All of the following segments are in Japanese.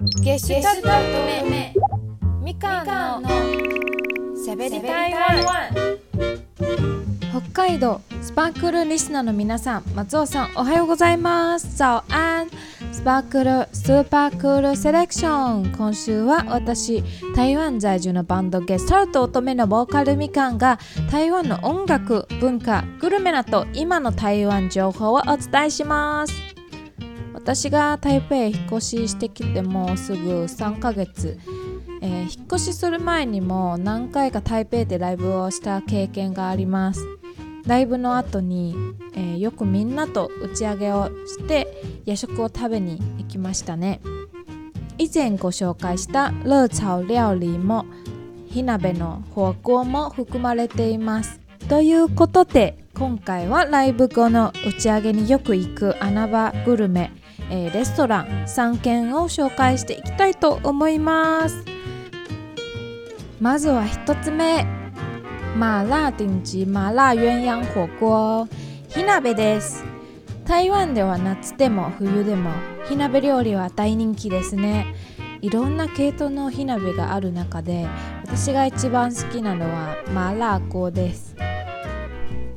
ゲシュタルト目。みかんの。しゃべり台湾北海道スパークルリスナーの皆さん松尾さんおはようございます。早安スパークルスーパークールセレクション今週は私台湾在住のバンドゲスタルト乙女のボーカルみかんが台湾の音楽文化グルメなど今の台湾情報をお伝えします私が台北へ引っ越ししてきてもうすぐ3ヶ月。えー、引っ越しする前にも何回か台北でライブをした経験があります。ライブの後に、えー、よくみんなと打ち上げをして夜食を食べに行きましたね。以前ご紹介した熱炒料理も火鍋の火锅も含まれています。ということで今回はライブ後の打ち上げによく行く穴場グルメ、えー、レストラン3軒を紹介していきたいと思います。まずは1つ目。麻辣顶级麻辣鸳鸯火锅。火鍋です。台湾では夏でも冬でも火鍋料理は大人気ですね。いろんな系統の火鍋がある中で私が一番好きなのは麻辣锅です。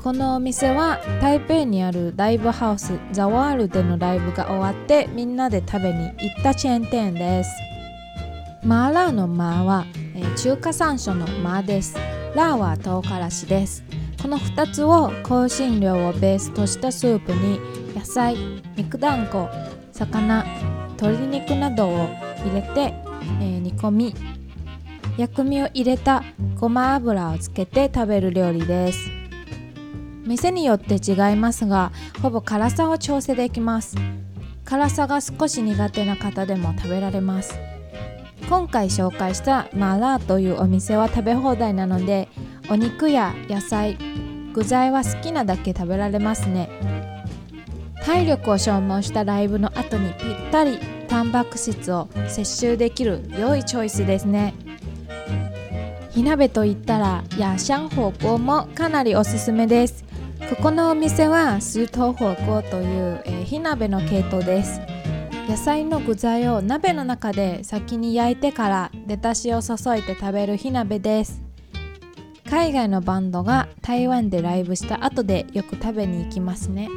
このお店は台北にあるライブハウスザワールでのライブが終わってみんなで食べに行ったチェーン店です。麻辣の麻はえー、中華山椒の麻ですラーは唐辛子です。この2つを香辛料をベースとしたスープに野菜肉団子魚鶏肉などを入れて、えー、煮込み薬味を入れたごま油をつけて食べる料理です。店によって違いますがほぼ辛さを調整できます。辛さが少し苦手な方でも食べられます。今回紹介したマラーというお店は食べ放題なのでお肉や野菜具材は好きなだけ食べられますね。体力を消耗したライブの後にぴったりタンパク質を摂取できる良いチョイスですね。火鍋といったらヤシャン火锅もかなりおすすめです。ここのお店は水筒火锅という、えー、火鍋の系統です。野菜の具材を鍋の中で先に焼いてから出だしを注いで食べる火鍋です。海外のバンドが台湾でライブした後でよく食べに行きますね。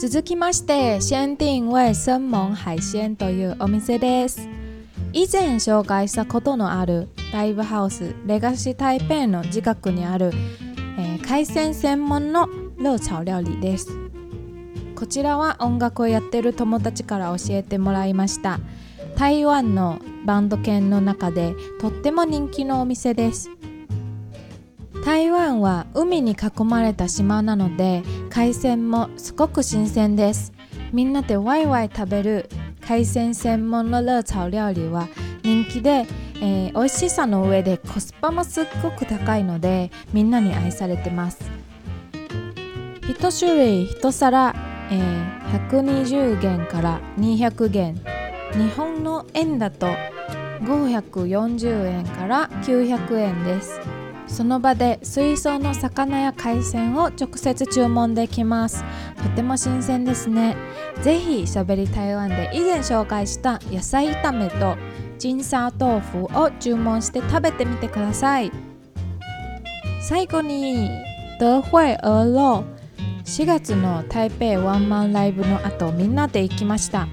続きまして限定味生猛海鮮というお店です。以前紹介したことのあるライブハウスレガシー台北の近くにある、海鮮専門の熱炒料理です。こちらは音楽をやってる友達から教えてもらいました。台湾のバンド犬の中でとっても人気のお店です。台湾は海に囲まれた島なので海鮮もすごく新鮮です。みんなでワイワイ食べる海鮮専門の熱炒料理は人気で、えー、美味しさの上でコスパもすっごく高いのでみんなに愛されてます。1種類1皿えー、120元から200元。日本の円だと540円から900円です。その場で水槽の魚や海鮮を直接注文できます。とても新鮮ですね。ぜひしゃべり台湾で以前紹介した野菜炒めとジンサー豆腐を注文して食べてみてください。最後に德惠鹅肉4月の台北ワンマンライブの後みんなで行きました。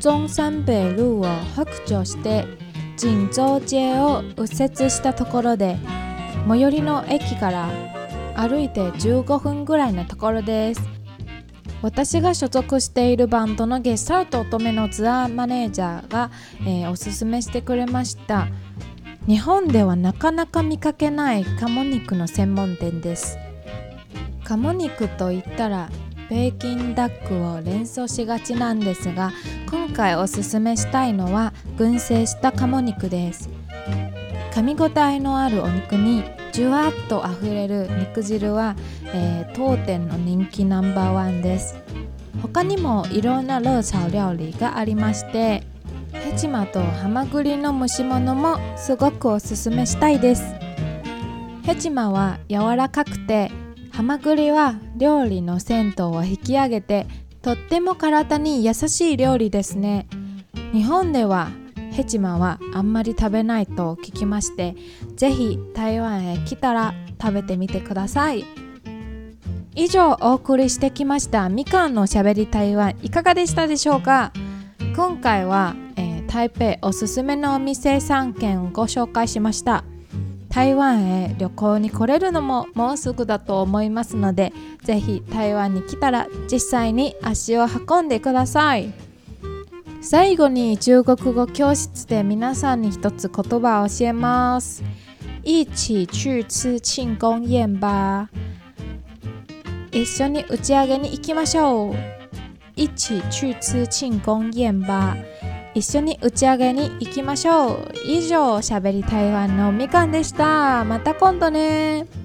中山北路を北上して神州街を右折したところで最寄りの駅から歩いて15分ぐらいのところです。私が所属しているバンドのゲスタルト乙女のツアーマネージャーが、えー、おすすめしてくれました。日本ではなかなか見かけない鴨肉の専門店です。鴨肉といったらベーキンダックを連想しがちなんですが今回おすすめしたいのは群生した鴨肉です。噛み応えのあるお肉にじゅわっとあふれる肉汁は、えー、当店の人気ナンバーワンです。他にもいろんなローサー料理がありましてヘチマとハマグリの蒸し物もすごくおすすめしたいです。ヘチマは柔らかくてハマグリは料理の鮮度を引き上げてとっても体に優しい料理ですね。日本ではヘチマはあんまり食べないと聞きましてぜひ台湾へ来たら食べてみてください。以上お送りしてきましたみかんのしゃべり台湾いかがでしたでしょうか？今回は、えー、台北おすすめのお店3軒をご紹介しました。台湾へ旅行に来れるのももうすぐだと思いますのでぜひ台湾に来たら実際に足を運んでください。最後に中国語教室で皆さんに一つ言葉を教えます。一起去吃庆功宴吧。一緒に打ち上げに行きましょう。一起去吃庆功宴吧。一緒に打ち上げに行きましょう。以上しゃべり台湾のみかんでした。また今度ね。